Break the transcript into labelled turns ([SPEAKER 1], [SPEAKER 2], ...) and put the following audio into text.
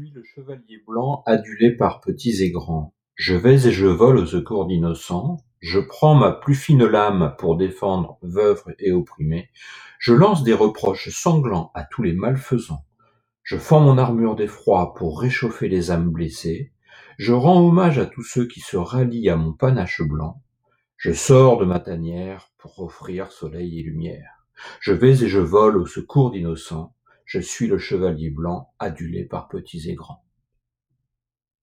[SPEAKER 1] suis le chevalier blanc adulé par petits et grands. Je vais et je vole au secours d'innocents. Je prends ma plus fine lame pour défendre veuves et opprimés. Je lance des reproches sanglants à tous les malfaisants. Je fends mon armure d'effroi pour réchauffer les âmes blessées. Je rends hommage à tous ceux qui se rallient à mon panache blanc. Je sors de ma tanière pour offrir soleil et lumière. Je vais et je vole au secours d'innocents. Je suis le chevalier blanc, adulé par petits et grands.